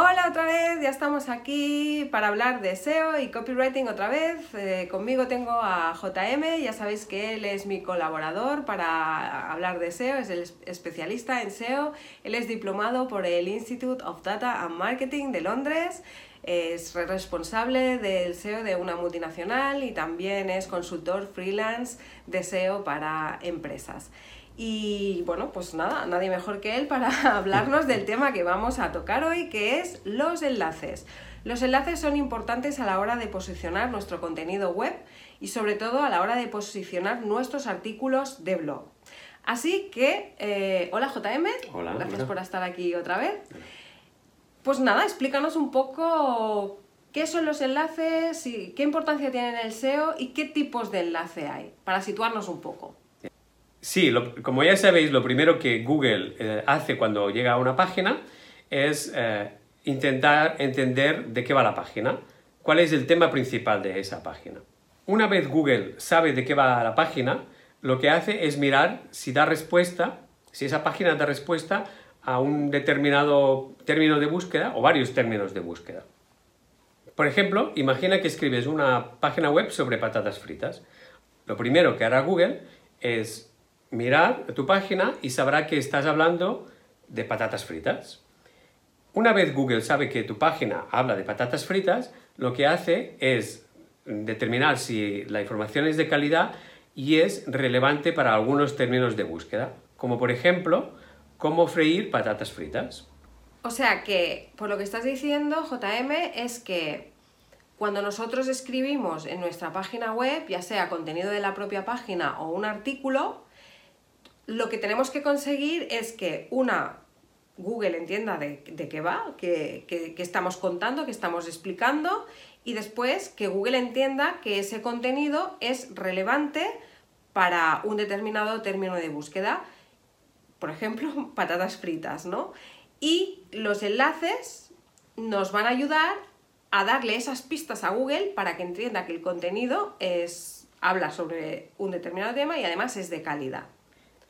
Hola otra vez, ya estamos aquí para hablar de SEO y copywriting otra vez. Eh, conmigo tengo a JM, ya sabéis que él es mi colaborador para hablar de SEO, es el especialista en SEO. Él es diplomado por el Institute of Data and Marketing de Londres, es responsable del SEO de una multinacional y también es consultor freelance de SEO para empresas. Y bueno, pues nada, nadie mejor que él para hablarnos del tema que vamos a tocar hoy, que es los enlaces. Los enlaces son importantes a la hora de posicionar nuestro contenido web y sobre todo a la hora de posicionar nuestros artículos de blog. Así que, eh, hola JM, hola, gracias por estar aquí otra vez. Pues nada, explícanos un poco qué son los enlaces, y qué importancia tienen en el SEO y qué tipos de enlace hay, para situarnos un poco. Sí, como ya sabéis, lo primero que Google eh, hace cuando llega a una página es eh, intentar entender de qué va la página, cuál es el tema principal de esa página. Una vez Google sabe de qué va la página, lo que hace es mirar si da respuesta, si esa página da respuesta a un determinado término de búsqueda o varios términos de búsqueda. Por ejemplo, imagina que escribes una página web sobre patatas fritas. Lo primero que hará Google es mirar tu página y sabrá que estás hablando de patatas fritas. Una vez Google sabe que tu página habla de patatas fritas, lo que hace es determinar si la información es de calidad y es relevante para algunos términos de búsqueda, como por ejemplo, cómo freír patatas fritas. O sea que, por lo que estás diciendo, JM, es que cuando nosotros escribimos en nuestra página web, ya sea contenido de la propia página o un artículo, lo que tenemos que conseguir es que una Google entienda de, qué va, que, estamos contando, que estamos explicando, y después que Google entienda que ese contenido es relevante para un determinado término de búsqueda, por ejemplo, patatas fritas, ¿no? Y los enlaces nos van a ayudar a darle esas pistas a Google para que entienda que el contenido es, habla sobre un determinado tema y además es de calidad.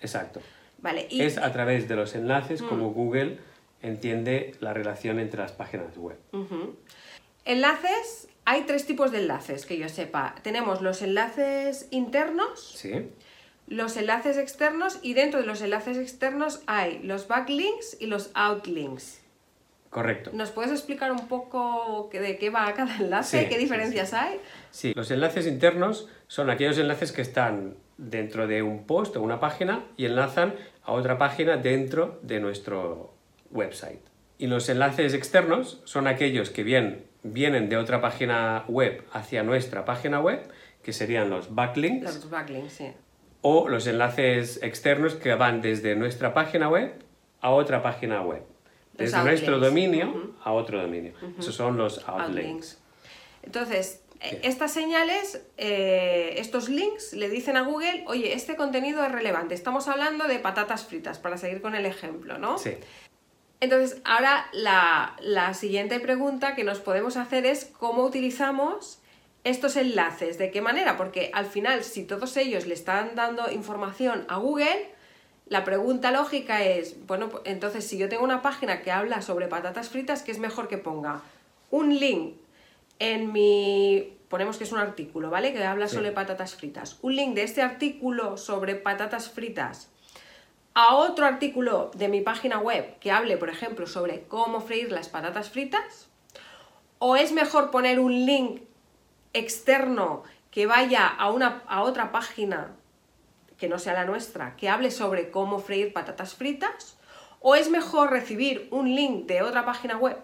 Exacto. Vale, y... Es a través de los enlaces como mm. Google entiende la relación entre las páginas web. Enlaces, hay tres tipos de enlaces que yo sepa. Tenemos los enlaces internos, sí. los enlaces externos y dentro de los enlaces externos hay los backlinks y los outlinks. Correcto. ¿Nos puedes explicar un poco de qué va cada enlace? ¿Qué diferencias hay? Sí, los enlaces internos son aquellos enlaces que están dentro de un post o una página y enlazan a otra página dentro de nuestro website. Y los enlaces externos son aquellos que bien, vienen de otra página web hacia nuestra página web, que serían los backlinks. Los backlinks, sí. O los enlaces externos que van desde nuestra página web a otra página web. Desde nuestro dominio a otro dominio. Esos son los outlinks. Entonces, estas señales, eh, estos links le dicen a Google, oye, este contenido es relevante, estamos hablando de patatas fritas, para seguir con el ejemplo, ¿no? Sí. Entonces, ahora la, la siguiente pregunta que nos podemos hacer es cómo utilizamos estos enlaces, de qué manera, porque al final, si todos ellos le están dando información a Google, la pregunta lógica es, bueno, entonces si yo tengo una página que habla sobre patatas fritas, ¿qué es mejor que ponga? Un link en mi, ponemos que es un artículo, ¿vale? Que habla sobre patatas fritas. Un link de este artículo sobre patatas fritas a otro artículo de mi página web que hable, por ejemplo, sobre cómo freír las patatas fritas. O es mejor poner un link externo que vaya a, una, a otra página que no sea la nuestra, que hable sobre cómo freír patatas fritas. O es mejor recibir un link de otra página web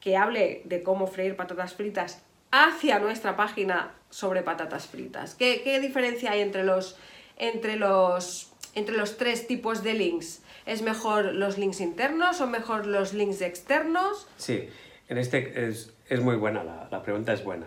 que hable de cómo freír patatas fritas hacia nuestra página sobre patatas fritas. ¿Qué, diferencia hay entre los, entre los entre los tres tipos de links? ¿Es mejor los links internos o mejor los links externos? Sí, en este es, es muy buena, la, la, pregunta es buena.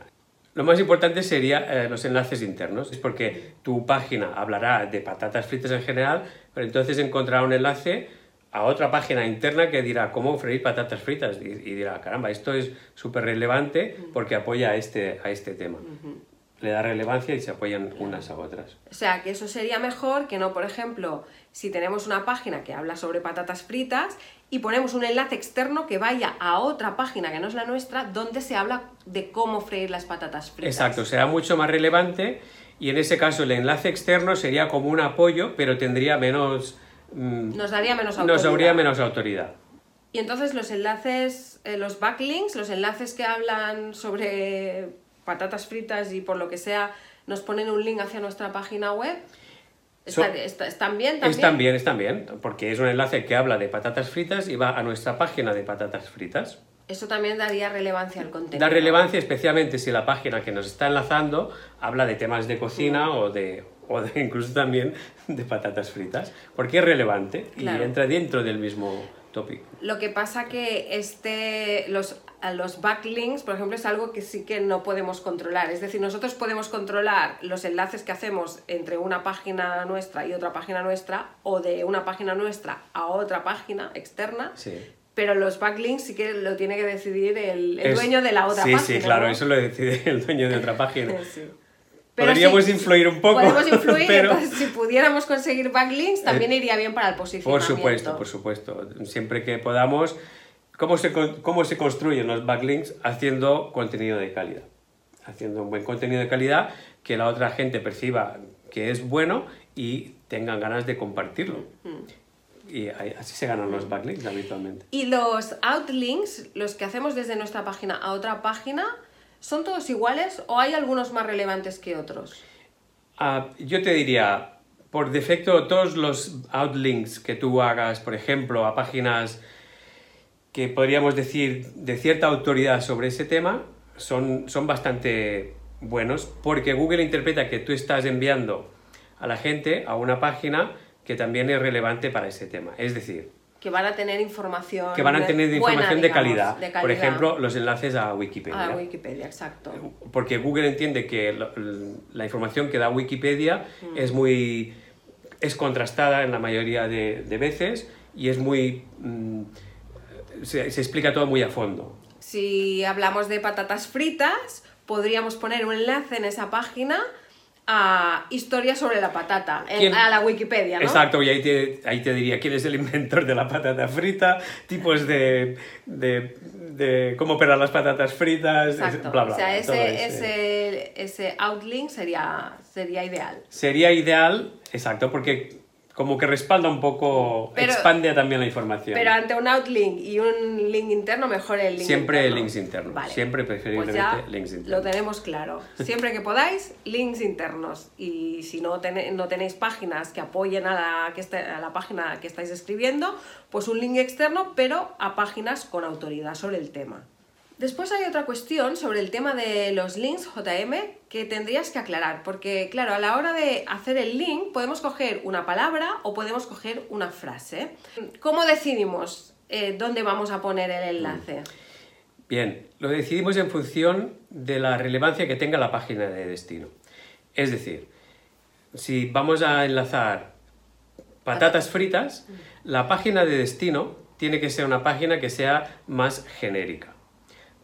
Lo más importante sería eh, los enlaces internos, es porque tu página hablará de patatas fritas en general, pero entonces encontrará un enlace a otra página interna que dirá cómo freír patatas fritas y, y dirá, caramba, esto es súper relevante porque apoya a este, a este tema. Uh -huh le da relevancia y se apoyan unas a otras. O sea, que eso sería mejor que no, por ejemplo, si tenemos una página que habla sobre patatas fritas y ponemos un enlace externo que vaya a otra página que no es la nuestra, donde se habla de cómo freír las patatas fritas. Exacto, será mucho más relevante y en ese caso el enlace externo sería como un apoyo, pero tendría menos... Mmm, nos daría menos autoridad. Nos daría menos autoridad. Y entonces los enlaces, eh, los backlinks, los enlaces que hablan sobre patatas fritas y por lo que sea nos ponen un link hacia nuestra página web. ¿Están, so, está, ¿están bien también? Están bien, están bien, porque es un enlace que habla de patatas fritas y va a nuestra página de patatas fritas. Eso también daría relevancia al contenido. Da relevancia especialmente si la página que nos está enlazando habla de temas de cocina o de, o de incluso también de patatas fritas, porque es relevante claro. y entra dentro del mismo tópico. Lo que pasa que este, los, los backlinks, por ejemplo, es algo que sí que no podemos controlar. Es decir, nosotros podemos controlar los enlaces que hacemos entre una página nuestra y otra página nuestra, o de una página nuestra a otra página externa, Sí. pero los backlinks sí que lo tiene que decidir el, el Es- dueño de la otra sí, página. Sí, claro, ¿no? eso lo decide el dueño de otra página. Sí. Pero Podríamos sí, influir un poco, Podemos influir, pero... entonces si pudiéramos conseguir backlinks también iría bien para el Por posicionamiento. supuesto, por supuesto. Siempre que podamos. ¿Cómo se, ¿Cómo se construyen los backlinks? Haciendo contenido de calidad. Haciendo un buen contenido de calidad que la otra gente perciba que es bueno y tengan ganas de compartirlo. Mm. Y así se ganan los backlinks habitualmente. Y los outlinks, los que hacemos desde nuestra página a otra página, ¿son todos iguales o hay algunos más relevantes que otros? Ah, yo te diría, por defecto, todos los outlinks que tú hagas, por ejemplo, a páginas que podríamos decir de cierta autoridad sobre ese tema, son, son bastante buenos porque Google interpreta que tú estás enviando a la gente a una página que también es relevante para ese tema. Es decir, Que van a tener información que van a tener buena, información de, digamos, calidad. de Por ejemplo, los enlaces a Wikipedia. A Wikipedia, exacto. porque Google entiende que la información que da Wikipedia Mm. es muy es contrastada en la mayoría de, de veces y es muy mm, se, se explica todo muy a fondo Si hablamos de patatas fritas, podríamos poner un enlace en esa página a historias sobre la patata, en- ¿Quién- a la Wikipedia, ¿no? exacto y ahí te, ahí te diría quién es el inventor de la patata frita tipos de, de, de cómo operar las patatas fritas Exacto. bla, bla, o sea, ese- ese, ese outlink sería, sería ideal. sería ideal exacto porque como que respalda un poco Pero- expande también la información Pero ante un outlink y un link interno, mejor el link Siempre interno. links internos, Vale. siempre Pues preferiblemente ya links internos. lo tenemos claro. Siempre que podáis, links internos. Y si no, tene- no tenéis páginas que apoyen a la, que esté- a la página que estáis escribiendo, pues un link externo, pero a páginas con autoridad sobre el tema. Después hay otra cuestión sobre el tema de los links JM que tendrías que aclarar, porque claro, a la hora de hacer el link podemos coger una palabra o podemos coger una frase. ¿Cómo decidimos eh, dónde vamos a poner el enlace? Bien, lo decidimos en función de la relevancia que tenga la página de destino. Es decir, si vamos a enlazar patatas fritas, la página de destino tiene que ser una página que sea más genérica.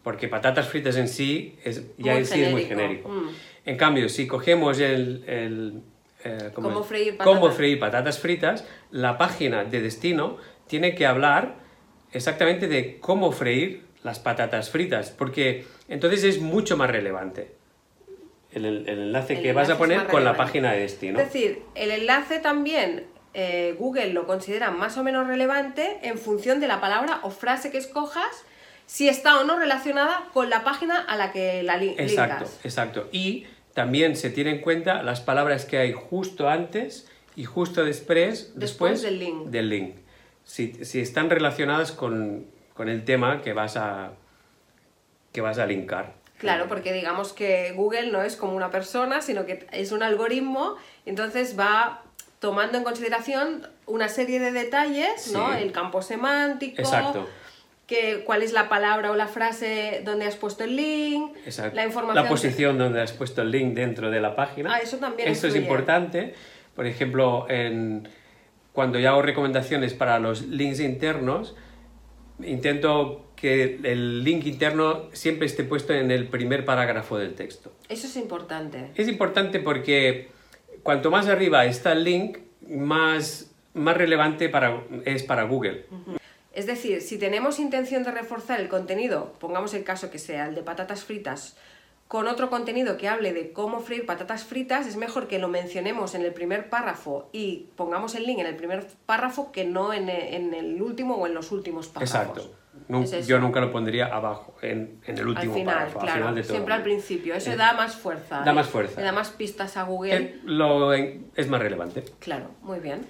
Porque patatas fritas en sí es, ya Muy en sí es muy genérico. genérico. Mm. En cambio, si cogemos el... el, eh, ¿cómo freír Cómo patatas. freír patatas fritas, la página de destino tiene que hablar exactamente de cómo freír las patatas fritas, porque entonces es mucho más relevante el, el- el enlace El que vas a poner con la página de destino. Es decir, el enlace también eh, Google lo considera más o menos relevante en función de la palabra o frase que escojas, si está o no relacionada con la página a la que la li- Exacto, linkas. exacto. Y también se tiene en cuenta las palabras que hay justo antes y justo después, Después del link. del link. Si, si están relacionadas con, con el tema que vas a, que vas a linkar. Claro, porque digamos que Google no es como una persona, sino que es un algoritmo, entonces va tomando en consideración una serie de detalles, ¿no? Sí. El campo semántico, Exacto. Que, cuál es la palabra o la frase donde has puesto el link, Exacto. la información... posición donde has puesto el link dentro de la página. Ah, eso también Esto es influye. importante. Por ejemplo, en- cuando yo hago recomendaciones para los links internos, intento que el link interno siempre esté puesto en el primer parágrafo del texto. Eso es importante. Es importante porque cuanto más arriba está el link, más, más relevante para, es para Google. Es decir, si tenemos intención de reforzar el contenido, pongamos el caso que sea el de patatas fritas, con otro contenido que hable de cómo freír patatas fritas, es mejor que lo mencionemos en el primer párrafo y pongamos el link en el primer párrafo que no en e- en el último o en los últimos párrafos. Exacto. Es yo nunca lo pondría abajo, en, en el Al último final, párrafo, claro, al final de todo. siempre al principio. Eso Eh, da más fuerza. da ¿eh? más fuerza. Le da más pistas a Google. Eh, lo es más relevante. Claro, muy bien.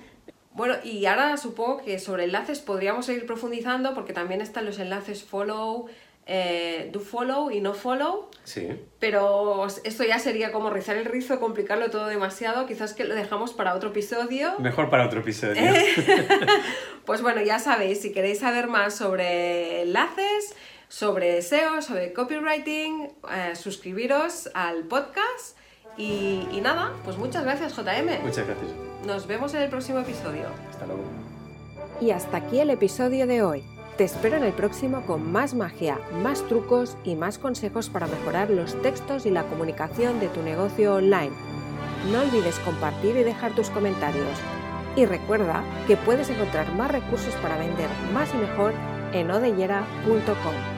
Bueno, y ahora supongo que sobre enlaces podríamos seguir profundizando porque también están los enlaces follow, eh, do follow y no follow. Sí. Pero esto ya sería como rizar el rizo, complicarlo todo demasiado. Quizás que lo dejamos para otro episodio. Mejor para otro episodio. Pues bueno, ya sabéis, si queréis saber más sobre enlaces, sobre SEO, sobre copywriting, eh, suscribiros al podcast. Y, y nada, pues muchas gracias JM. Muchas gracias. Nos vemos en el próximo episodio. Hasta luego. Y hasta aquí el episodio de hoy. Te espero en el próximo con más magia, más trucos y más consejos para mejorar los textos y la comunicación de tu negocio online. No olvides compartir y dejar tus comentarios. Y recuerda que puedes encontrar más recursos para vender más y mejor en odellera.com.